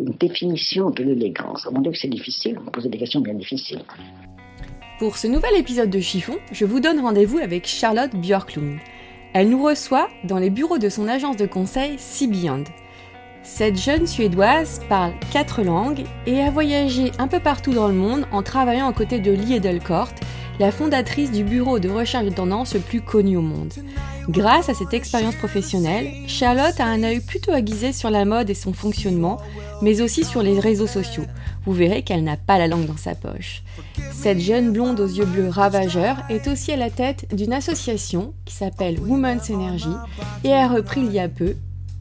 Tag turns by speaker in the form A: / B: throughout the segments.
A: Une définition de l'élégance. Mon Dieu, que c'est difficile. Vous posez des questions bien difficiles.
B: Pour ce nouvel épisode de Chiffon, je vous donne rendez-vous avec Charlotte Björklund. Elle nous reçoit dans les bureaux de son agence de conseil Beyond. Cette jeune Suédoise parle quatre langues et a voyagé un peu partout dans le monde en travaillant aux côtés de Lee Edelkort, la fondatrice du bureau de recherche de tendance le plus connu au monde. Grâce à cette expérience professionnelle, Charlotte a un œil plutôt aiguisé sur la mode et son fonctionnement, mais aussi sur les réseaux sociaux. Vous verrez qu'elle n'a pas la langue dans sa poche. Cette jeune blonde aux yeux bleus ravageurs est aussi à la tête d'une association qui s'appelle Women's Energy et a repris il y a peu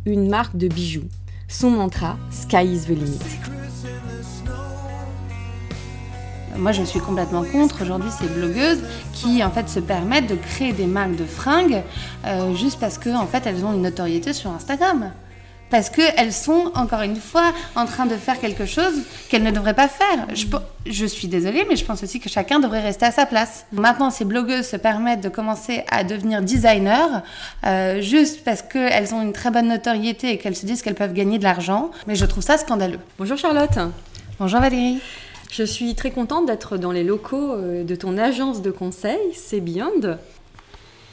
B: une marque de bijoux. Son mantra, Sky is the limit.
C: Moi, je suis complètement contre aujourd'hui ces blogueuses qui, en fait, se permettent de créer des marques de fringues euh, juste parce que, en fait, elles ont une notoriété sur Instagram. Parce qu'elles sont, encore une fois, en train de faire quelque chose qu'elles ne devraient pas faire. Je, je, suis désolée, mais je pense aussi que chacun devrait rester à sa place. Maintenant, ces blogueuses se permettent de commencer à devenir designers euh, juste parce qu'elles ont une très bonne notoriété et qu'elles se disent qu'elles peuvent gagner de l'argent. Mais je trouve ça scandaleux.
B: Bonjour Charlotte.
C: Bonjour Valérie.
B: Je suis très contente d'être dans les locaux euh, de ton agence de conseil, c'est.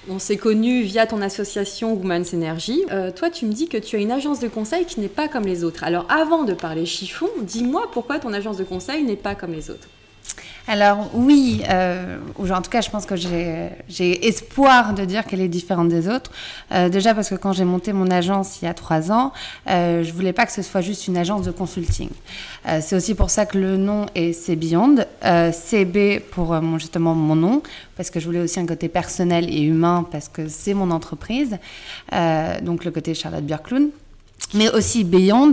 B: On s'est connus via ton association Women's Energy. Euh, toi, tu me dis que tu as une agence de conseil qui n'est pas comme les autres. Alors, avant de parler chiffon, dis-moi pourquoi ton agence de conseil n'est pas comme les autres.
C: Alors oui, euh, en tout cas je pense que j'ai espoir de dire qu'elle est différente des autres. Euh, déjà parce que quand j'ai monté mon agence il y a trois ans, euh, je voulais pas que ce soit juste une agence de consulting. Euh, c'est aussi pour ça que le nom est C'est Beyond, euh, CB pour mon, justement mon nom, parce que je voulais aussi un côté personnel et humain parce que c'est mon entreprise, donc le côté Charlotte Björklund mais aussi Beyond,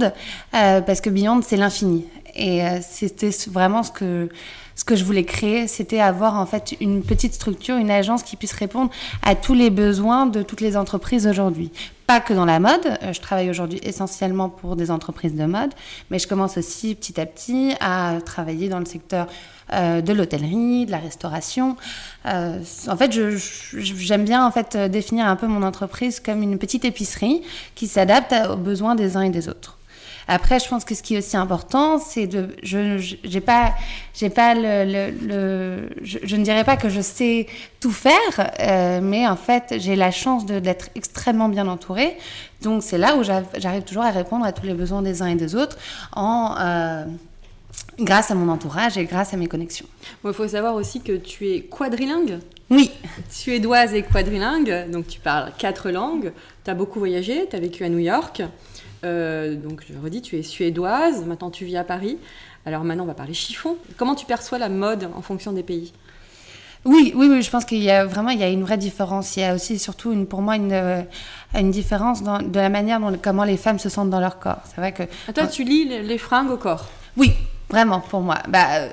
C: euh, parce que Beyond, c'est l'infini. Et euh, c'était vraiment ce que ce que je voulais créer, c'était avoir en fait une petite structure, une agence qui puisse répondre à tous les besoins de toutes les entreprises aujourd'hui. Pas que dans la mode, euh, je travaille aujourd'hui essentiellement pour des entreprises de mode, mais je commence aussi petit à petit à travailler dans le secteur euh, de l'hôtellerie, de la restauration. Euh, en fait, j'aime bien en fait définir un peu mon entreprise comme une petite épicerie qui s'adapte aux besoins des uns et des autres. Après, je pense que ce qui est aussi important, c'est de, je, j'ai pas, j'ai pas le, le, je, ne dirais pas que je sais tout faire, euh, mais en fait, j'ai la chance de, d'être extrêmement bien entourée. Donc, c'est là où j'arrive toujours à répondre à tous les besoins des uns et des autres en euh, grâce à mon entourage et grâce à mes connexions.
B: Il faut savoir aussi que tu es quadrilingue.
C: Oui.
B: Suédoise et quadrilingue, donc tu parles quatre langues. Tu as beaucoup voyagé, tu as vécu à New York. Euh, donc je redis, tu es suédoise, maintenant tu vis à Paris. Alors maintenant on va parler chiffon. Comment tu perçois la mode en fonction des pays?
C: Oui, oui, oui, je pense qu'il y a vraiment il y a une vraie différence. Il y a aussi surtout une, pour moi une, euh, une différence dans, de la manière dont comment les femmes se sentent dans leur corps. C'est vrai que.
B: Ah, toi, tu lis les, fringues au corps?
C: Oui, vraiment pour moi. Bah,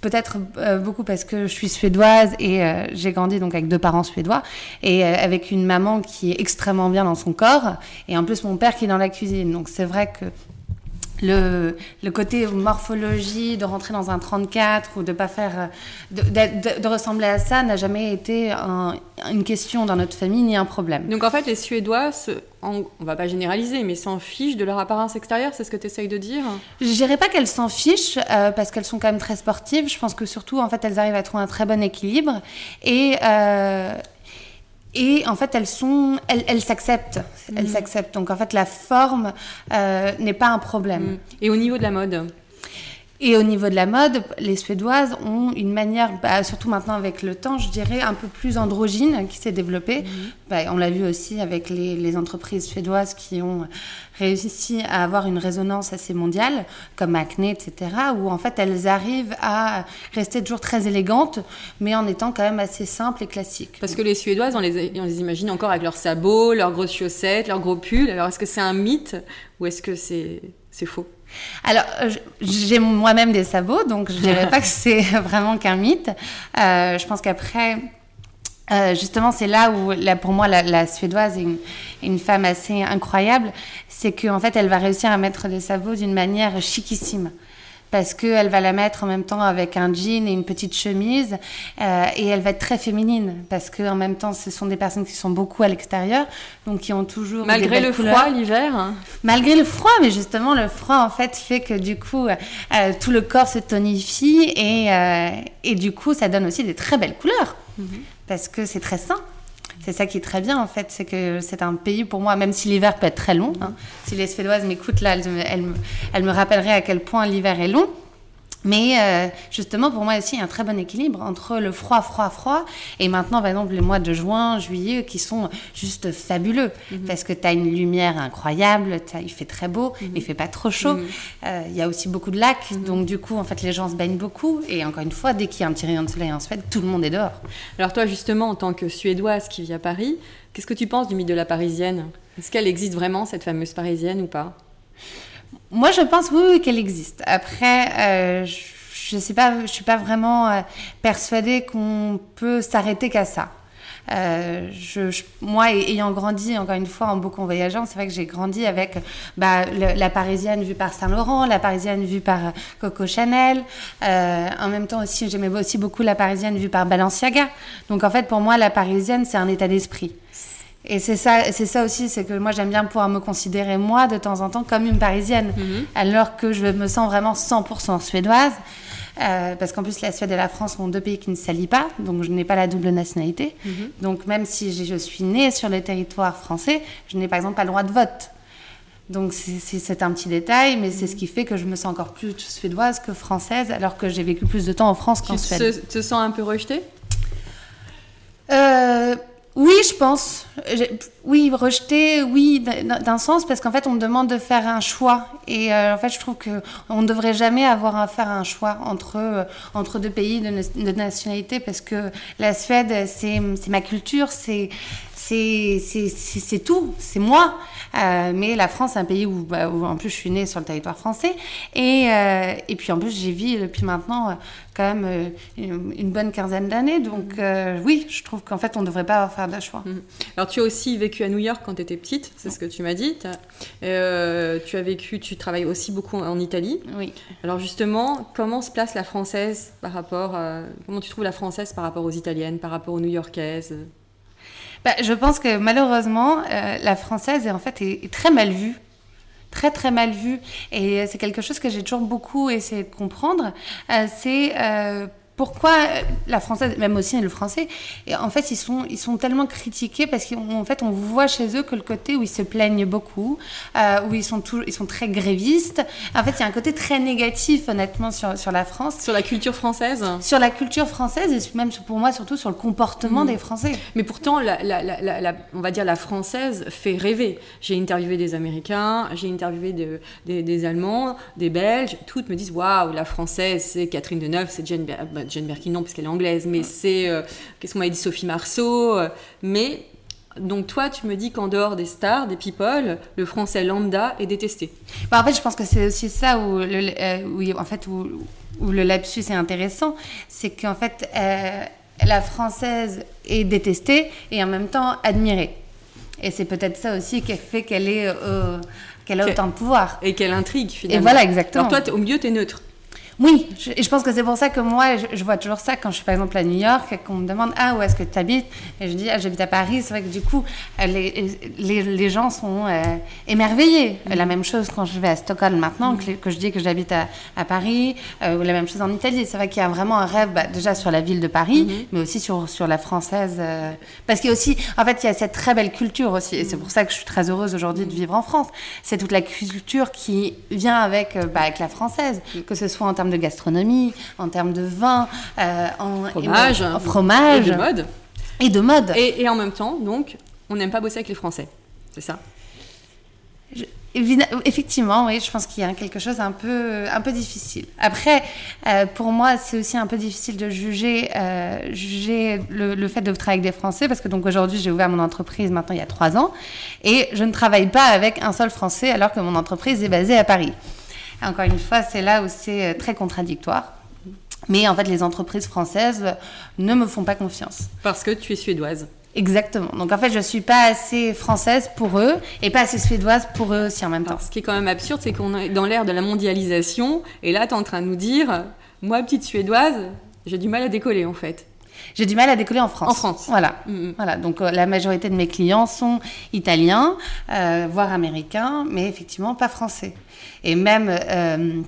C: peut-être euh, beaucoup parce que je suis suédoise et euh, j'ai grandi donc avec deux parents suédois et euh, avec une maman qui est extrêmement bien dans son corps et en plus mon père qui est dans la cuisine. Donc c'est vrai que le, le, côté morphologie, de rentrer dans un 34 ou de pas faire, de, de, de ressembler à ça n'a jamais été un, une question dans notre famille ni un problème.
B: Donc en fait, les Suédois, se, en, on va pas généraliser, mais s'en fichent de leur apparence extérieure, c'est ce que tu essayes de dire?
C: Je dirais pas qu'elles s'en fichent euh, parce qu'elles sont quand même très sportives. Je pense que surtout, en fait, elles arrivent à trouver un très bon équilibre et euh, et en fait, elles sont, elles, s'acceptent, elles
B: Mhm.
C: s'acceptent. Donc en fait, la forme euh, n'est pas un problème.
B: Mm. Et au niveau de la mode
C: Et au niveau de la mode, les Suédoises ont une manière, bah, surtout maintenant avec le temps, je dirais, un peu plus androgyne qui s'est développée. Mhm. Bah, on l'a vu aussi avec les, les, entreprises suédoises qui ont réussi à avoir une résonance assez mondiale, comme Acne, etc., où en fait elles arrivent à rester toujours très élégantes, mais en étant quand même assez simples et classiques.
B: Parce que les Suédoises, on les, on les imagine encore avec leurs sabots, leurs grosses chaussettes, leurs gros pulls. Alors est-ce que c'est un mythe ou est-ce que c'est faux?
C: Alors, j'ai moi-même des sabots, donc je dirais pas que c'est vraiment qu'un mythe. Euh, je pense qu'après, euh, justement, c'est là où, pour moi, la, suédoise est une, femme assez incroyable. C'est qu'en fait, elle va réussir à mettre des sabots d'une manière chiquissime parce qu'elle va la mettre en même temps avec un jean et une petite chemise euh, et elle va être très féminine parce qu'en même temps ce sont des personnes qui sont beaucoup à l'extérieur donc qui ont toujours
B: malgré le froid l'hiver
C: hein. malgré le froid mais justement le froid en fait fait que du coup euh, tout le corps se tonifie et, euh, et du coup ça donne aussi des très belles couleurs mhm. parce que c'est très sain c'est ça qui est très bien en fait, c'est que c'est un pays pour moi, même si l'hiver peut être très long. Hein. si les Suédoises m'écoutent là, elles, elles, me rappelleraient à quel point l'hiver est long. Mais euh, justement, pour moi aussi, il y a un très bon équilibre entre le froid, froid, froid, et maintenant, par exemple, les mois de juin, juillet, qui sont juste fabuleux, mhm. parce que tu as une lumière incroyable, il fait très beau, mhm. mais il fait pas trop chaud. Mhm. Euh, il y a aussi beaucoup de lacs, donc du coup, en fait, les gens se baignent beaucoup, et encore une fois, dès qu'il y a un petit rayon de soleil en Suède, tout le monde est dehors.
B: Alors toi, justement, en tant que Suédoise qui vit à Paris, qu'est-ce que tu penses du mythe de la Parisienne? Est-ce qu'elle existe vraiment, cette fameuse Parisienne, ou pas?
C: Moi, je pense oui, qu'elle existe. Après, euh, je ne suis pas, je suis pas vraiment euh, persuadée qu'on peut s'arrêter qu'à ça. Euh, je, moi, ayant grandi, encore une fois, en beaucoup voyageant, c'est vrai que j'ai grandi avec bah, la Parisienne vue par Saint-Laurent, la Parisienne vue par Coco Chanel. en même temps aussi, j'aimais aussi beaucoup la Parisienne vue par Balenciaga. Donc en fait, pour moi, la Parisienne, c'est un état d'esprit. Et c'est ça, c'est ça aussi, c'est que moi j'aime bien pouvoir me considérer moi de temps en temps comme une Parisienne, mhm. alors que je me sens vraiment 100% suédoise. Euh, parce qu'en plus, la Suède et la France sont deux pays qui ne s'allient pas, donc je n'ai pas la double nationalité. Mhm. Donc même si je suis née sur le territoire français, je n'ai par exemple pas le droit de vote. Donc c'est un petit détail, mais c'est ce qui fait que je me sens encore plus suédoise que française, alors que j'ai vécu plus de temps en France qu'en Suède.
B: Tu te sens un peu rejetée?
C: Euh, oui, je pense. Oui, rejeter, oui, d'un sens, parce qu'en fait, on me demande de faire un choix. Et euh, en fait, je trouve qu'on ne devrait jamais avoir à faire un choix entre, euh, entre deux pays de, nationalité, parce que la Suède, c'est ma culture, c'est c'est tout, c'est moi. Euh, mais la France, c'est un pays bah, où, en plus je suis née sur le territoire français. Et, euh, et puis en plus, j'ai vis depuis maintenant euh, quand même une, bonne quinzaine d'années. Donc oui, je trouve qu'en fait, on ne devrait pas faire de choix. Mhm.
B: Alors tu as aussi vécu à New York quand tu étais petite, c'est ce que tu m'as dit. tu as vécu, tu travailles aussi beaucoup en Italie.
C: Oui.
B: Alors justement, comment se place la française par rapport, comment tu trouves la française par rapport aux italiennes, par rapport aux new-yorkaises
C: bah, je pense que malheureusement, euh, la française est en fait très mal vue. Très très mal vue. Et c'est quelque chose que j'ai toujours beaucoup essayé de comprendre. Euh, c'est euh, pourquoi la française, même aussi le français, et en fait, ils sont, ils sont tellement critiqués parce qu'en fait, on voit chez eux que le côté où ils se plaignent beaucoup, euh, où ils sont, tout, ils sont très grévistes. En fait, il y a un côté très négatif, honnêtement, sur, sur la France.
B: Sur la culture française
C: Sur la culture française, et même pour moi, surtout sur le comportement mm. des Français.
B: Mais pourtant, la, la, la, on va dire la française fait rêver. J'ai interviewé des Américains, j'ai interviewé de, des, des, Allemands, des Belges, toutes me disent Waouh, la française, c'est Catherine Deneuve, c'est Jane, bah, Jane Birkin, non, parce qu'elle est anglaise, mais c'est, euh, qu'est-ce qu'on m'avait dit, Sophie Marceau. Euh, mais, donc toi, tu me dis qu'en dehors des stars, des people, le français lambda est détesté.
C: Bah, en fait, je pense que c'est aussi ça où le, euh, en fait, où, le lapsus est intéressant. C'est qu'en fait, la française est détestée et en même temps admirée. Et c'est peut-être ça aussi qui fait qu'elle est... qu'elle a autant de pouvoir.
B: Et qu'elle intrigue finalement.
C: Et voilà, exactement.
B: Alors toi, au milieu, tu es neutre.
C: Oui, je, et je pense que c'est pour ça que moi, je, vois toujours ça quand je suis par exemple à New York et qu'on me demande Ah, où est-ce que tu habites Et je dis Ah, j'habite à Paris. C'est vrai que du coup, les, les, les gens sont euh, émerveillés. Mm. La même chose quand je vais à Stockholm maintenant, que, que, je dis que j'habite à, à, Paris, euh, ou la même chose en Italie. C'est vrai qu'il y a vraiment un rêve bah, déjà sur la ville de Paris, mm-hmm. mais aussi sur, sur la française. Euh, parce qu'il y a aussi, en fait, il y a cette très belle culture aussi. Et c'est mm. pour ça que je suis très heureuse aujourd'hui de vivre en France. C'est toute la culture qui vient avec, bah, avec la française, que ce soit en termes termes de gastronomie, en termes de vin, euh, en
B: fromage,
C: en fromage
B: et de mode.
C: Et de mode.
B: Et, et en même temps, donc, on n'aime pas bosser avec les Français. C'est ça?
C: Je- Effectivement, oui, je pense qu'il y a quelque chose un peu, un peu difficile. Après, euh, pour moi, c'est aussi un peu difficile de juger, euh, juger le, le fait de travailler avec des Français, parce que donc aujourd'hui, j'ai ouvert mon entreprise maintenant il y a trois ans, et je ne travaille pas avec un seul Français alors que mon entreprise est basée à Paris. Encore une fois, c'est là où c'est euh, très contradictoire. Mais en fait, les entreprises françaises euh, ne me font pas confiance.
B: Parce que tu es suédoise.
C: Exactement. Donc en fait, je suis pas assez française pour eux et pas assez suédoise pour eux aussi en même temps.
B: Alors, ce qui est quand même absurde, c'est qu'on est dans l'ère de la mondialisation, et là, tu es en train de nous dire, moi, petite suédoise, j'ai du mal à décoller, en fait.
C: J'ai du mal à décoller en France.
B: En France.
C: Voilà.
B: Mhm.
C: Voilà. Donc euh, la majorité de mes clients sont italiens, euh, voire américains, mais effectivement pas français. Et même euh,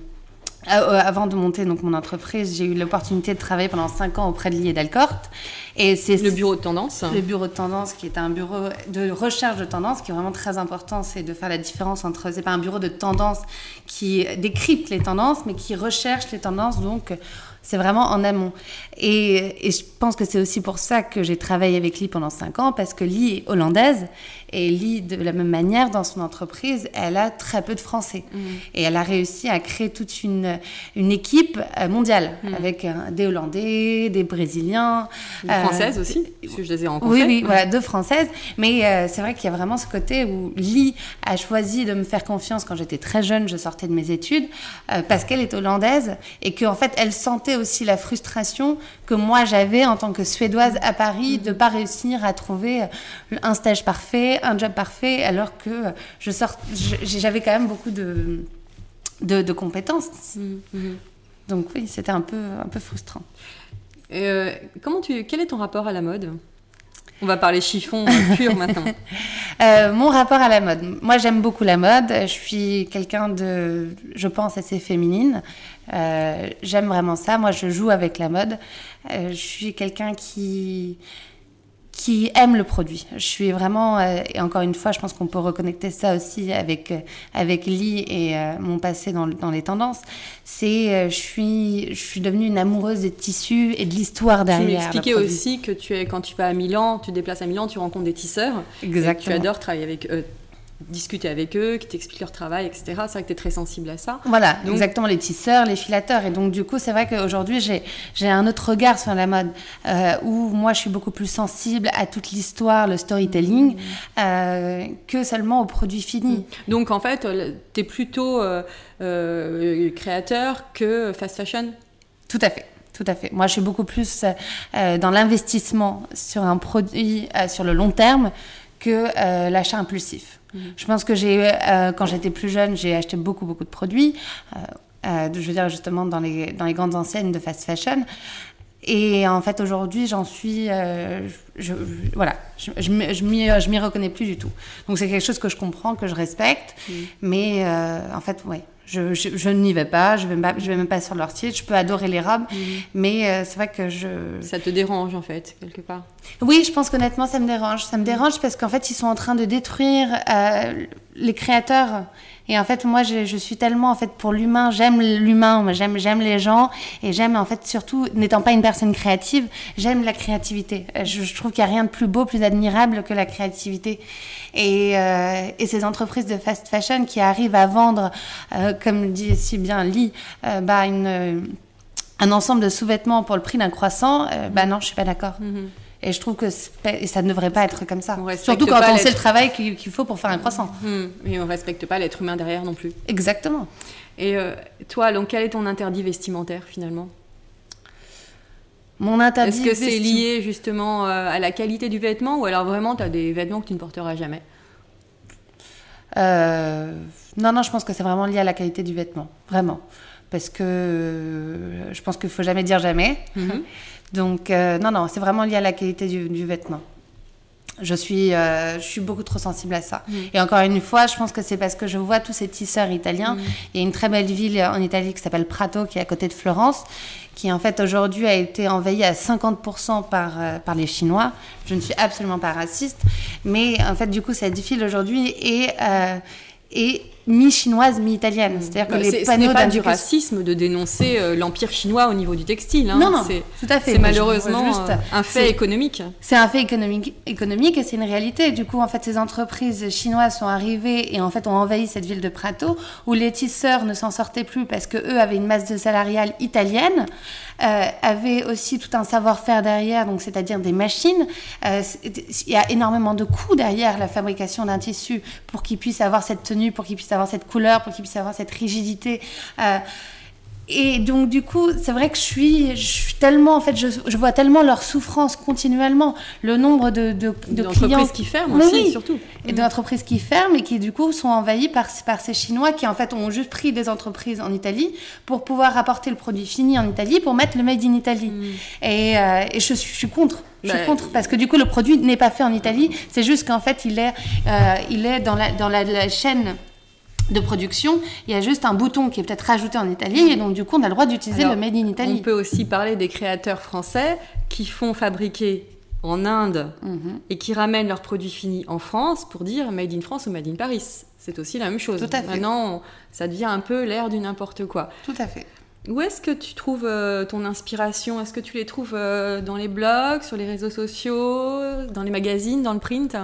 C: euh, avant de monter donc mon entreprise, j'ai eu l'opportunité de travailler pendant cinq ans auprès de Lee et Delcorte. Et c'est
B: Le bureau de tendance.
C: le bureau de tendance, qui est un bureau de recherche de tendance, qui est vraiment très important, c'est de faire la différence entre. C'est pas un bureau de tendance qui décrypte les tendances, mais qui recherche les tendances. Donc, c'est vraiment en amont. Et, et je pense que c'est aussi pour ça que j'ai travaillé avec Lee pendant cinq ans, parce que Lee est hollandaise. Et Lee, de la même manière, dans son entreprise, elle a très peu de Français. Et elle a réussi à créer toute une, une équipe euh, mondiale, avec euh, des Hollandais, des Brésiliens.
B: Une
C: euh,
B: française aussi, parce que je les ai rencontrées.
C: oui, oui, voilà, deux françaises. Mais euh, c'est vrai qu'il y a vraiment ce côté où Lee a choisi de me faire confiance quand j'étais très jeune, je sortais de mes études, euh, parce qu'elle est hollandaise et qu'en fait, elle sentait aussi la frustration que moi j'avais en tant que Suédoise à Paris de pas réussir à trouver euh, un stage parfait, un job parfait, alors que je sort, j'avais quand même beaucoup de, de, de compétences.
B: Mhm, mhm.
C: Donc oui, c'était un peu, un peu frustrant.
B: Euh, comment tu, quel est ton rapport à la mode? On va parler chiffon euh, pur maintenant.
C: Euh, mon rapport à la mode. Moi, j'aime beaucoup la mode. Je suis quelqu'un de, je pense, assez féminine. Euh, j'aime vraiment ça. Moi, je joue avec la mode. Je suis quelqu'un qui qui aime le produit. Je suis vraiment, euh, et encore une fois, je pense qu'on peut reconnecter ça aussi avec, euh, avec Lee et euh, mon passé dans, dans les tendances. C'est, je, suis, je suis devenue une amoureuse des tissus et de l'histoire
B: Tu
C: derrière. le
B: m'expliquais aussi que tu es, quand tu vas à Milan, tu te déplaces à Milan, tu rencontres des tisseurs. et que Tu
C: Exactement.
B: adores travailler avec eux, discuter avec eux, qui t'expliquent leur travail, etc. C'est vrai que tu es très sensible à ça.
C: Voilà,
B: Donc-
C: exactement, les tisseurs, les filateurs. Et donc, du coup, c'est vrai qu'aujourd'hui, j'ai, un autre regard sur la mode, euh, où moi, je suis beaucoup plus sensible à toute l'histoire, le storytelling, euh, que seulement aux produits finis.
B: Donc en fait, tu es plutôt euh, euh, créateur que fast fashion?
C: Tout à fait. Tout à fait. Moi, je suis beaucoup plus euh, dans l'investissement sur un produit euh, sur le long terme que euh, l'achat impulsif. Je pense que j'ai, euh, quand j'étais plus jeune, j'ai acheté beaucoup, beaucoup de produits. euh, euh, je veux dire, justement, dans les, dans les grandes enseignes de fast fashion. Et en fait, aujourd'hui, j'en suis. euh, je, je- voilà, je, je, m'y- reconnais plus du tout. Donc, c'est quelque chose que je comprends, que je respecte. Mais euh, en fait, ouais, je, je, je n'y vais pas. Je vais, je vais même pas sur leur site. Je peux adorer les robes. Mais euh, c'est vrai que je.
B: Ça te dérange en fait, quelque part?
C: Oui, je pense qu'honnêtement, ça me dérange. Ça me dérange parce qu'en fait, ils sont en train de détruire euh, les créateurs. Et en fait, moi, je, suis tellement en fait pour l'humain. J'aime l'humain. J'aime j'aime les gens et j'aime en fait surtout, n'étant pas une personne créative, j'aime la créativité. Euh, Je, trouve qu'il n'y a rien de plus beau, plus admirable que la créativité. Et, euh, et ces entreprises de fast fashion qui arrivent à vendre, euh, comme dit si bien Lee, euh, bah, un ensemble de sous-vêtements pour le prix d'un croissant, bah non, je suis pas d'accord. Et je trouve que ça ne devrait pas être comme ça. Surtout quand on sait le travail qu'il faut pour faire un croissant.
B: Hmm. Et on respecte pas l'être humain derrière non plus.
C: Exactement.
B: Et euh, toi, donc quel est ton interdit vestimentaire finalement?
C: Mon interdit.
B: Est-ce que c'est lié justement euh, à la qualité du vêtement ou alors vraiment tu as des vêtements que tu ne porteras jamais?
C: Euh, Non, non, je pense que c'est vraiment lié à la qualité du vêtement. Vraiment. Parce que je pense qu'il faut jamais dire jamais.
B: Mhm.
C: Donc, euh, non, non, c'est vraiment lié à la qualité du, du vêtement. Je suis, euh, je suis beaucoup trop sensible à ça. Et encore une fois, je pense que c'est parce que je vois tous ces tisseurs italiens. Il y a une très belle ville en Italie qui s'appelle Prato, qui est à côté de Florence, qui en fait aujourd'hui a été envahie à 50% par, euh, par les Chinois. Je ne suis absolument pas raciste, mais en fait du coup cette ville aujourd'hui est, euh, est mi-chinoise, mi-italienne. C'est-à-dire que
B: Bah,
C: les
B: ce
C: panneaux
B: n'est pas du racisme de dénoncer euh, l'empire chinois au niveau du textile. hein.
C: Non, non,
B: c'est
C: tout à fait.
B: c'est malheureusement
C: juste-
B: euh, un fait économique.
C: C'est un fait économique, économique et c'est une réalité. Du coup, en fait, ces entreprises chinoises sont arrivées et en fait ont envahi cette ville de Prato où les tisseurs ne s'en sortaient plus parce que eux avaient une masse de salariale italienne, euh, avaient aussi tout un savoir-faire derrière, donc c'est-à-dire des machines. Euh, il y a énormément de coûts derrière la fabrication d'un tissu pour qu'il puisse avoir cette tenue, pour qu'il puisse avoir cette couleur, pour qu'il puisse avoir cette rigidité. Euh, et donc du coup, c'est vrai que je suis, je suis tellement, en fait, je, je vois tellement leur souffrance continuellement, le nombre de, de, de clients
B: qui ferment aussi,
C: oui.
B: surtout.
C: et d'entreprises qui ferment et qui du coup sont envahies par, par ces Chinois qui en fait ont juste pris des entreprises en Italie pour pouvoir apporter le produit fini en Italie pour mettre le made in Italy. Et, euh, et je, suis- je suis contre. Je suis
B: Bah,
C: contre parce que du coup le produit n'est pas fait en Italie. C'est juste qu'en fait il est, euh, il est dans la, dans la, la chaîne de production, il y a juste un bouton qui est peut-être rajouté en Italie et donc du coup on a le droit d'utiliser le made in Italy.
B: On peut aussi parler des créateurs français qui font fabriquer en Inde
C: Mhm.
B: et qui ramènent leurs produits finis en France pour dire Made in France ou Made in Paris. C'est aussi la même chose.
C: Tout à fait.
B: Maintenant, ça devient un peu l'air du n'importe quoi.
C: Tout à fait.
B: Où est-ce que tu trouves euh, ton inspiration? Est-ce que tu les trouves euh, dans les blogs, sur les réseaux sociaux, dans les magazines, dans le print?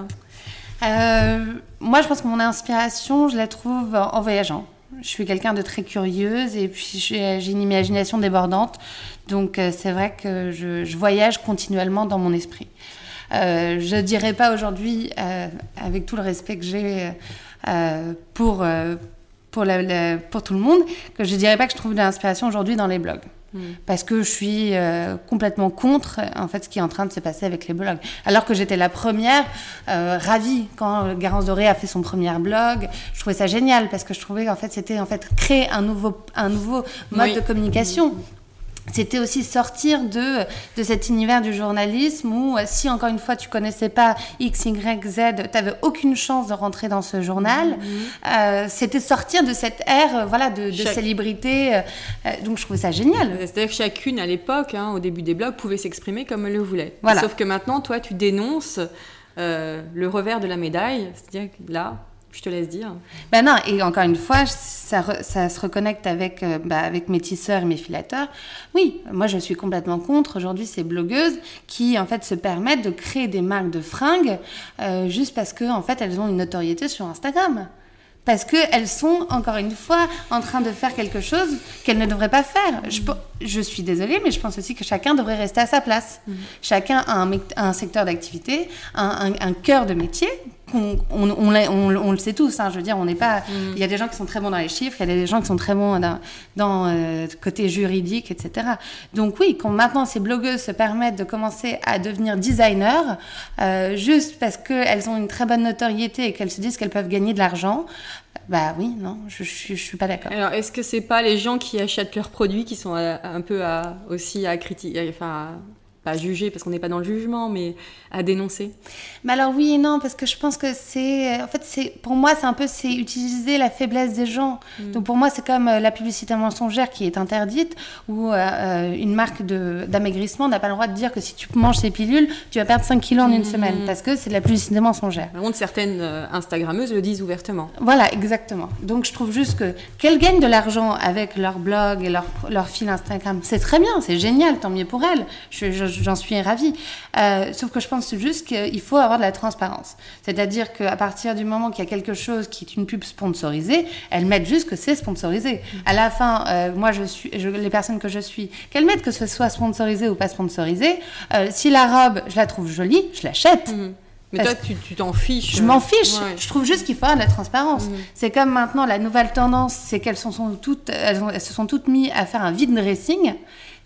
C: Moi, je pense que mon inspiration, je la trouve en voyageant. Je suis quelqu'un de très curieuse et puis j'ai une imagination débordante. Donc, euh, c'est vrai que je, voyage continuellement dans mon esprit. Euh, je dirais pas aujourd'hui, euh, avec tout le respect que j'ai euh, pour, euh, pour, la- pour tout le monde, que je dirais pas que je trouve de l'inspiration aujourd'hui dans les blogs. Parce que je suis euh, complètement contre en fait ce qui est en train de se passer avec les blogs. Alors que j'étais la première euh, ravie quand Garance Doré a fait son premier blog. Je trouvais ça génial parce que je trouvais qu'en fait c'était en fait créer un nouveau un nouveau mode
B: Oui.
C: de communication. C'était aussi sortir de, de cet univers du journalisme où euh, si encore une fois tu connaissais pas X, Y, Z, tu n'avais aucune chance de rentrer dans ce journal. Euh, C'était sortir de cette ère euh, voilà, de, de
B: Chaque-
C: célébrité. euh, donc je trouvais ça génial.
B: C'est-à-dire que chacune à l'époque, hein, au début des blogs, pouvait s'exprimer comme elle le voulait.
C: Voilà.
B: Sauf que maintenant, toi, tu dénonces euh, le revers de la médaille. C'est-à-dire que là, je te laisse dire.
C: Ben non, et encore une fois, ça, re- ça se reconnecte avec, euh, bah, avec mes tisseurs et mes filateurs. Oui, moi je suis complètement contre aujourd'hui ces blogueuses qui en fait se permettent de créer des marques de fringues euh, juste parce que en fait elles ont une notoriété sur Instagram. Parce qu'elles sont, encore une fois, en train de faire quelque chose qu'elles ne devraient pas faire. Je, je suis désolée, mais je pense aussi que chacun devrait rester à sa place. Chacun a un, secteur d'activité, un, un- un cœur de métier. On, on l'a- on- on le sait tous, hein, je veux dire, on n'est pas. Il y a des gens qui sont très bons dans les chiffres, il y a des gens qui sont très bons dans, dans euh, côté juridique, etc. Donc oui, quand maintenant ces blogueuses se permettent de commencer à devenir designers, euh, juste parce qu'elles ont une très bonne notoriété et qu'elles se disent qu'elles peuvent gagner de l'argent, bah oui, non, je, je, je suis pas d'accord.
B: Alors, est-ce que c'est pas les gens qui achètent leurs produits qui sont à- un peu à, aussi à critiquer, enfin, à- pas à juger parce qu'on n'est pas dans le jugement, mais à dénoncer
C: Mais alors oui et non, parce que je pense que c'est... En fait, c'est pour moi, c'est un peu c'est utiliser la faiblesse des gens. Donc pour moi, c'est comme euh, la publicité mensongère qui est interdite, où euh, euh, une marque de- d'amaigrissement n'a pas le droit de dire que si tu manges ces pilules, tu vas perdre 5 kilos en une semaine, parce que c'est de la publicité mensongère.
B: Par contre, certaines euh, Instagrammeuses le disent ouvertement.
C: Voilà, exactement. Donc je trouve juste que qu'elles gagnent de l'argent avec leur blog et leur, leur fil Instagram, c'est très bien, c'est génial, tant mieux pour elles. Je- je- J'en suis ravie. Euh, sauf que je pense juste qu'il faut avoir de la transparence. C'est-à-dire qu'à partir du moment qu'il y a quelque chose qui est une pub sponsorisée, elles mettent juste que c'est sponsorisé. À la fin, euh, moi, je suis, je- les personnes que je suis, qu'elles mettent que ce soit sponsorisé ou pas sponsorisé, euh, si la robe, je la trouve jolie, je l'achète.
B: Mais
C: Parce
B: toi, tu t'en fiches.
C: Je m'en fiche.
B: Ouais.
C: Je trouve juste qu'il faut avoir de la transparence. C'est comme maintenant la nouvelle tendance, c'est qu'elles sont, sont toutes, elles, ont- elles se sont toutes mises à faire un vide dressing.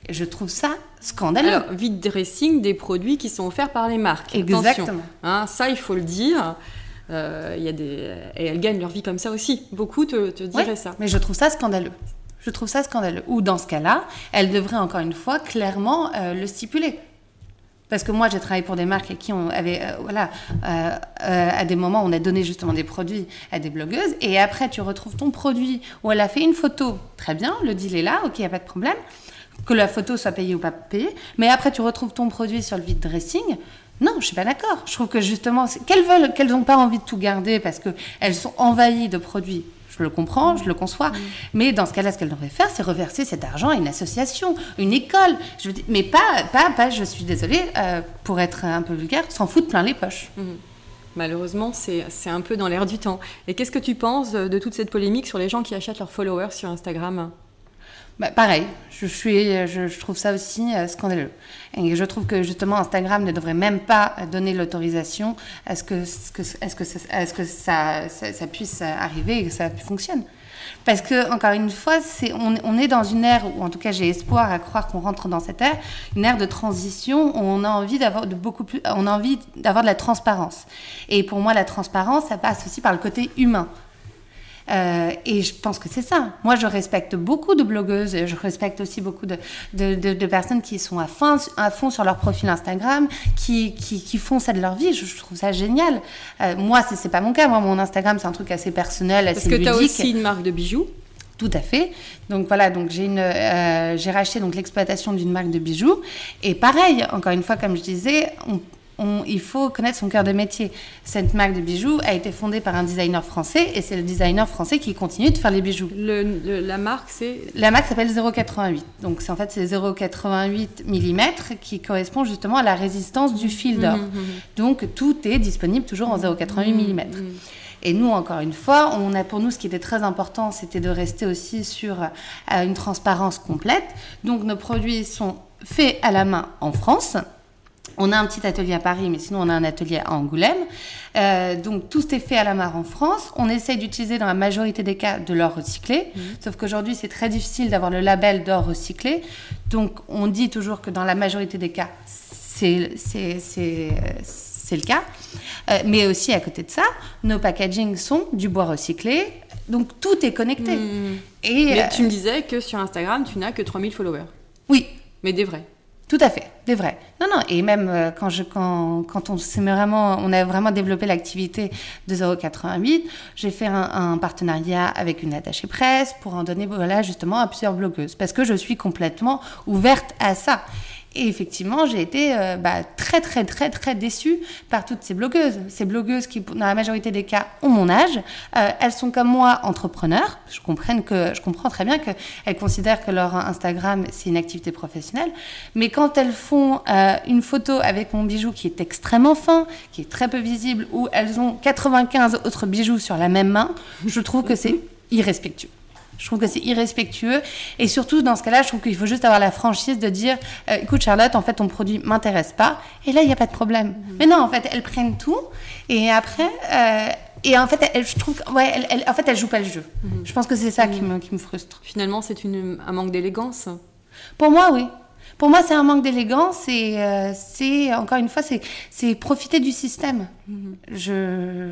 C: Je trouve ça scandaleux.
B: Alors, vide dressing des produits qui sont offerts par les marques.
C: Exactement.
B: Hein, ça, il faut le dire. Euh, y a des... Et elles gagnent leur vie comme ça aussi. Beaucoup te, te diraient
C: Ouais,
B: ça.
C: Mais je trouve ça scandaleux. Je trouve ça scandaleux. Ou dans ce cas-là, elles devraient encore une fois clairement euh, le stipuler. Parce que moi, j'ai travaillé pour des marques à qui on avait, euh, voilà, euh, euh, à des moments, on a donné justement des produits à des blogueuses, et après, tu retrouves ton produit où elle a fait une photo, très bien, le deal est là, ok, il n'y a pas de problème, que la photo soit payée ou pas payée, mais après, tu retrouves ton produit sur le vide dressing. Non, je suis pas d'accord. Je trouve que justement, qu'elles veulent, qu'elles n'ont pas envie de tout garder parce que elles sont envahies de produits. Je le comprends, je le conçois. Mm. Mais dans ce cas-là, ce qu'elle devrait faire, c'est reverser cet argent à une association, une école. Je veux mais pas, pas, pas, je suis désolée, euh, pour être un peu vulgaire, s'en foutre plein les poches. Mm.
B: Malheureusement, c'est un peu dans l'air du temps. Et qu'est-ce que tu penses de toute cette polémique sur les gens qui achètent leurs followers sur Instagram?
C: Bah, pareil, je, trouve ça aussi euh, scandaleux. Et je trouve que justement Instagram ne devrait même pas donner l'autorisation à ce que, ça, puisse arriver et que ça fonctionne. Parce que, encore une fois, on, est dans une ère, ou en tout cas j'ai espoir à croire qu'on rentre dans cette ère, une ère de transition où on a envie d'avoir de on a envie d'avoir de la transparence. Et pour moi, la transparence, ça passe aussi par le côté humain. Euh, et je pense que c'est ça. Moi, je respecte beaucoup de blogueuses, et je respecte aussi beaucoup de, de, de, personnes qui sont à fond, à fond sur leur profil Instagram, qui, qui, qui font ça de leur vie. Je, trouve ça génial. Euh, moi, c'est pas mon cas. Moi, mon Instagram, c'est un truc assez personnel, assez
B: Parce que
C: tu as
B: aussi une marque de bijoux
C: tout à fait. Donc voilà, donc j'ai une, euh, j'ai racheté donc l'exploitation d'une marque de bijoux. Et pareil, encore une fois, comme je disais, on, il faut connaître son cœur de métier. Cette marque de bijoux a été fondée par un designer français et c'est le designer français qui continue de faire les bijoux.
B: la marque, c'est
C: La marque s'appelle 088. Donc en fait c'est 088 mm qui correspond justement à la résistance du fil d'or. Mhm, mhm, mhm. Donc tout est disponible toujours en 088 mm. Et nous, encore une fois, on a pour nous ce qui était très important, c'était de rester aussi sur euh, une transparence complète. Donc nos produits sont faits à la main en France. On a un petit atelier à Paris, mais sinon on a un atelier à Angoulême. Euh, donc tout est fait à la mare en France. On essaye d'utiliser dans la majorité des cas de l'or recyclé, mmh. sauf qu'aujourd'hui c'est très difficile d'avoir le label d'or recyclé. Donc on dit toujours que dans la majorité des cas c'est le cas. Euh, mais aussi à côté de ça, nos packagings sont du bois recyclé. Donc tout est connecté.
B: Mmh. Et, mais tu me disais que sur Instagram tu n'as que 3000 followers.
C: Oui.
B: Mais des vrais.
C: Tout à fait, des vrais. Non, non, et même euh, quand, je, quand on, vraiment, on a vraiment développé l'activité de 088, j'ai fait un, un, partenariat avec une attachée presse pour en donner voilà, justement à plusieurs blogueuses, parce que je suis complètement ouverte à ça. Et effectivement, j'ai été euh, bah, très, très, très, très déçue par toutes ces blogueuses. Ces blogueuses qui, dans la majorité des cas, ont mon âge. Euh, elles sont comme moi entrepreneurs. Je, comprends très bien qu'elles considèrent que leur Instagram, c'est une activité professionnelle. Mais quand elles font euh, une photo avec mon bijou qui est extrêmement fin, qui est très peu visible, où elles ont 95 autres bijoux sur la même main, je trouve que c'est irrespectueux. Je trouve que c'est irrespectueux. Et surtout, dans ce cas-là, je trouve qu'il faut juste avoir la franchise de dire euh, écoute, Charlotte, en fait, ton produit m'intéresse pas. Et là, il n'y a pas de problème. Mhm. Mais non, en fait, elles prennent tout. Et après. Euh, et en fait, elle, je trouve, ouais, elle, elle, en fait, elle joue pas le jeu. Mhm. Je pense que c'est ça qui, mhm. me, qui me frustre.
B: Finalement, c'est un manque d'élégance.
C: Pour moi, oui. Pour moi, c'est un manque d'élégance et euh, c'est, encore une fois, c'est profiter du système. Mhm. Je...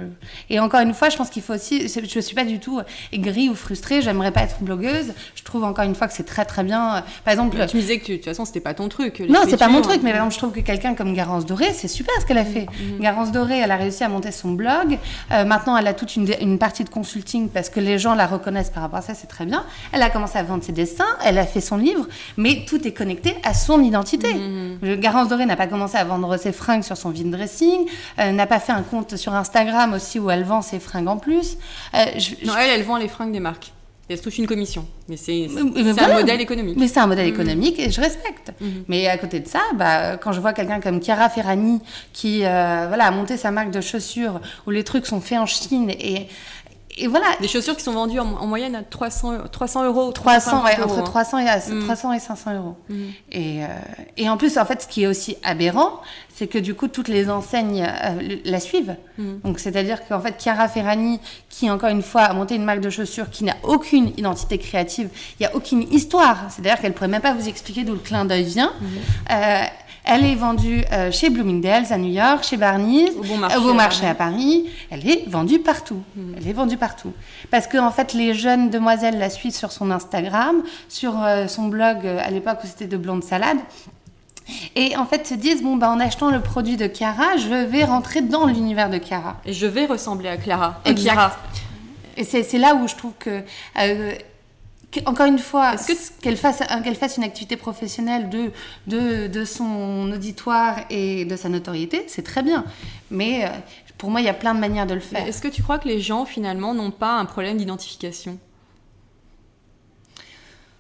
C: Et encore une fois, je pense qu'il faut aussi. Je ne suis pas du tout aigrie ou frustrée. J'aimerais pas être blogueuse. Je trouve encore une fois que c'est très très bien. Par exemple.
B: tu me disais que de toute façon, c'était pas ton truc.
C: Non, c'est pas mon truc. Mais par exemple, je trouve que quelqu'un comme Garance Doré, c'est super ce qu'elle a fait. Mhm. Garance Doré, elle a réussi à monter son blog. Euh, maintenant, elle a toute une, une, partie de consulting parce que les gens la reconnaissent par rapport à ça. C'est très bien. Elle a commencé à vendre ses dessins. Elle a fait son livre. Mais tout est connecté à son identité. Mhm. Garance Doré n'a pas commencé à vendre ses fringues sur son vine dressing. Euh, n'a pas fait un compte sur Instagram aussi où elle vend ses fringues en plus.
B: Euh, non, elle, elle vend les fringues des marques. Et elle se touche une commission. Mais c'est un modèle économique.
C: Mais c'est un modèle mm. économique et je respecte. Mm. Mais à côté de ça, bah, quand je vois quelqu'un comme Chiara Ferrani qui euh, voilà, a monté sa marque de chaussures où les trucs sont faits en Chine et et voilà.
B: Des chaussures qui sont vendues en, moyenne à 300, 300 euros.
C: 300, ouais, entre 300 hein. et, 300 mm. et 500 euros. Mm. Et, euh, et, en plus, en fait, ce qui est aussi aberrant, c'est que du coup, toutes les enseignes euh, la suivent. Mm. Donc, c'est-à-dire qu'en fait, Chiara Ferrani, qui encore une fois a monté une marque de chaussures qui n'a aucune identité créative, il n'y a aucune histoire. C'est-à-dire qu'elle ne pourrait même pas vous expliquer d'où le clin d'œil vient. Euh, elle est vendue euh, chez Bloomingdale's à New York, chez Barney's, au Bon Marché, à, Paris. Elle est vendue partout. Hmm. Elle est vendue partout. Parce que en fait, les jeunes demoiselles la suivent sur son Instagram, sur euh, son blog euh, à l'époque où c'était de blonde salade. Et en fait, se disent bon bah en achetant le produit de Chiara, je vais rentrer dans l'univers de Chiara.
B: Et je vais ressembler à Clara.
C: Et Chiara. Et c'est là où je trouve que encore une fois, qu'elle fasse, qu'elle fasse une activité professionnelle de, de, de, son auditoire et de sa notoriété, c'est très bien. Mais euh, pour moi, il y a plein de manières de le faire.
B: Est-ce que tu crois que les gens, finalement, n'ont pas un problème d'identification?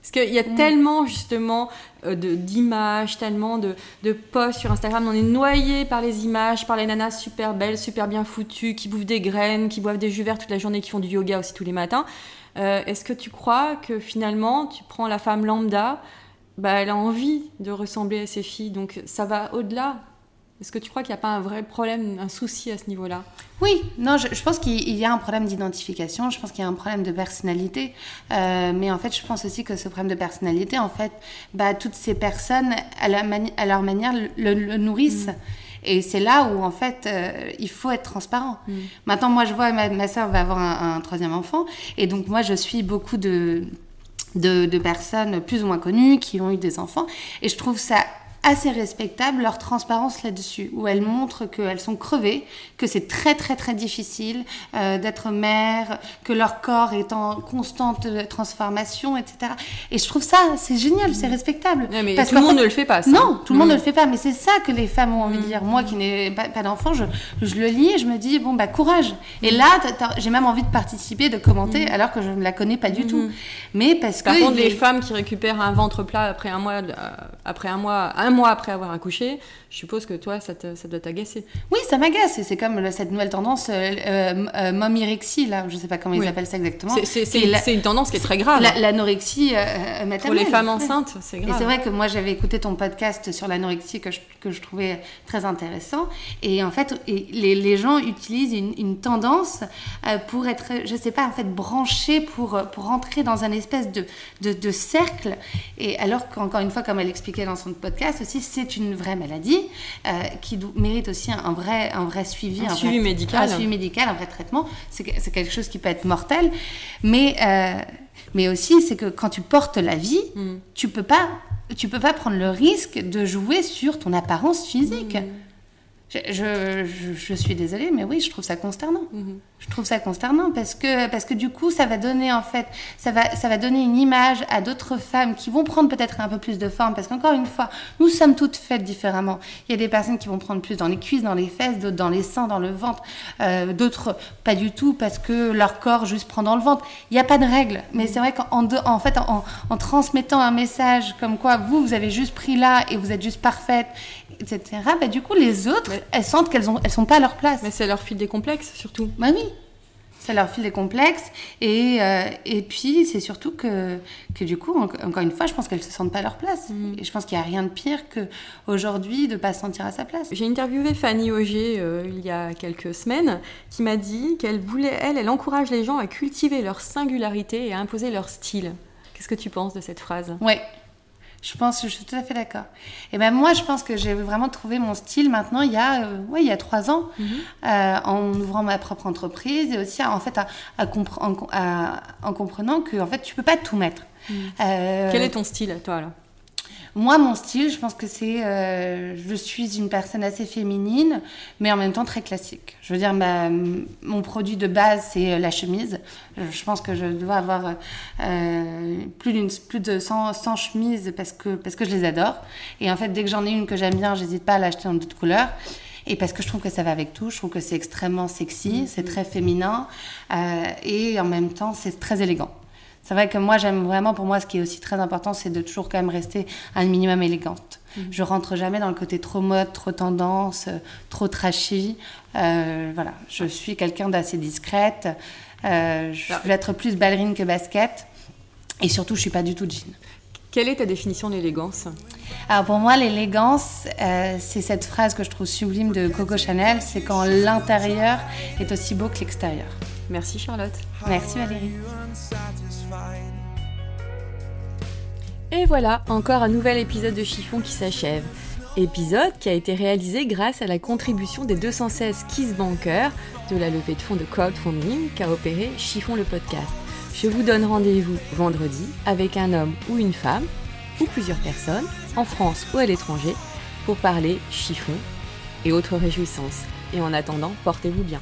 B: Parce qu'il y a mm. tellement justement euh, d'images, tellement de, de, posts sur Instagram. On est noyé par les images, par les nanas super belles, super bien foutues, qui bouffent des graines, qui boivent des jus verts toute la journée, qui font du yoga aussi tous les matins. Euh, est-ce que tu crois que finalement, tu prends la femme lambda, bah, elle a envie de ressembler à ses filles, donc ça va au-delà? Est-ce que tu crois qu'il n'y a pas un vrai problème, un souci à ce niveau-là?
C: Oui, non, je, pense qu'il y a un problème d'identification, je pense qu'il y a un problème de personnalité, euh, mais en fait, je pense aussi que ce problème de personnalité, en fait, bah, toutes ces personnes, à, leur manière, le, nourrissent. Mm. Et c'est là où, en fait, euh, il faut être transparent. Mm. Maintenant, moi, je vois, ma, ma soeur va avoir un, troisième enfant, et donc moi, je suis beaucoup de, de, de personnes plus ou moins connues qui ont eu des enfants, et je trouve ça assez respectable leur transparence là-dessus, où elles montrent qu'elles sont crevées, que c'est très très très difficile euh, d'être mère, que leur corps est en constante transformation, etc. Et je trouve ça, c'est génial, c'est respectable.
B: mais Parce tout le monde ne le fait pas. Ça.
C: Non, tout le monde ne le fait pas, mais c'est ça que les femmes ont envie de dire. Moi qui n'ai pas, pas d'enfant, je, je, le lis et je me dis, bon, bah courage. Et là, j'ai même envie de participer, de commenter, mm. alors que je ne la connais pas du tout. Mais parce
B: Par
C: que...
B: Par contre, les femmes qui récupèrent un ventre plat après un mois, euh, après un mois, un mois après avoir accouché, je suppose que toi, ça, ça doit t'agacer.
C: Oui, ça m'agace. C'est comme cette nouvelle tendance euh, euh, euh là, je ne sais pas comment ils appellent ça exactement.
B: C'est une tendance qui est très grave.
C: L'anorexie euh, maternelle.
B: Pour les femmes enceintes, c'est grave.
C: Et c'est vrai que moi, j'avais écouté ton podcast sur l'anorexie que je, que je trouvais très intéressant. Et en fait, les, les gens utilisent une, une tendance pour être, je ne sais pas, en fait, branchés pour, pour rentrer dans un espèce de, de, de cercle. Et alors qu'encore une fois, comme elle expliquait dans son podcast aussi, c'est une vraie maladie euh, qui mérite aussi un vrai, un vrai suivi.
B: Un, suivi médical.
C: Un suivi médical, un vrai traitement. C'est quelque chose qui peut être mortel. Mais, euh, mais aussi, c'est que quand tu portes la vie, mm. tu peux pas tu peux pas prendre le risque de jouer sur ton apparence physique. Mm. Je, je, suis désolée, mais oui, je trouve ça consternant. Mhm. Je trouve ça consternant parce que, parce que du coup, ça va donner en fait, ça va, ça va donner une image à d'autres femmes qui vont prendre peut-être un peu plus de forme parce qu'encore une fois, nous sommes toutes faites différemment. Il y a des personnes qui vont prendre plus dans les cuisses, dans les fesses, d'autres dans les seins, dans le ventre, euh, d'autres pas du tout parce que leur corps juste prend dans le ventre. Il n'y a pas de règle, mais c'est vrai qu'en en fait, en, en transmettant un message comme quoi vous, vous avez juste pris là et vous êtes juste parfaite etc. Bah, du coup, les autres, elles sentent qu'elles ne elles sont pas à leur place.
B: Mais c'est leur fil des complexes, surtout.
C: Bah oui, ça leur file des complexes. Et, euh, et puis, c'est surtout que, que du coup, encore une fois, je pense qu'elles ne se sentent pas à leur place. Mm. Et je pense qu'il n'y a rien de pire qu'aujourd'hui de ne pas se sentir à sa place.
B: J'ai interviewé Fanny Auger euh, il y a quelques semaines qui m'a dit qu'elle voulait, elle, elle encourage les gens à cultiver leur singularité et à imposer leur style. Qu'est-ce que tu penses de cette phrase?
C: Ouais, je pense, je suis tout à fait d'accord. Et ben moi, je pense que j'ai vraiment trouvé mon style maintenant il y a, euh, ouais, il y a trois ans, mhm. euh, en ouvrant ma propre entreprise et aussi en fait à, en comprenant que en fait tu peux pas tout mettre.
B: Mhm. Euh, Quel est ton style, toi là
C: moi, mon style, je pense que c'est. Euh, je suis une personne assez féminine, mais en même temps très classique. Je veux dire, ma, mon produit de base, c'est euh, la chemise. Je pense que je dois avoir euh, plus, plus de 100, 100, chemises parce que, parce que je les adore. Et en fait, dès que j'en ai une que j'aime bien, j'hésite pas à l'acheter en d'autres couleurs. Et parce que je trouve que ça va avec tout, je trouve que c'est extrêmement sexy, c'est très féminin euh, et en même temps c'est très élégant. C'est vrai que moi, j'aime vraiment, pour moi, ce qui est aussi très important, c'est de toujours quand même rester un minimum élégante. Je mhm. Je rentre jamais dans le côté trop mode, trop tendance, euh, trop trashy. Euh, voilà, je suis quelqu'un d'assez discrète. Euh, je ah. vais être plus ballerine que basket. Et surtout, je suis pas du tout jean.
B: Quelle est ta définition d'élégance?
C: Alors pour moi, l'élégance, c'est cette phrase que je trouve sublime de Coco Chanel, c'est quand l'intérieur est aussi beau que l'extérieur.
B: Merci Charlotte.
C: Merci Valérie.
B: Et voilà, encore un nouvel épisode de Chiffon qui s'achève. Épisode qui a été réalisé grâce à la contribution des 216 Kiss Bankers de la levée de fonds de crowdfunding qu'a opéré Chiffon le podcast. Je vous donne rendez-vous vendredi avec un homme ou une femme, ou plusieurs personnes, en France ou à l'étranger, pour parler chiffon et autres réjouissances. Et en attendant, portez-vous bien.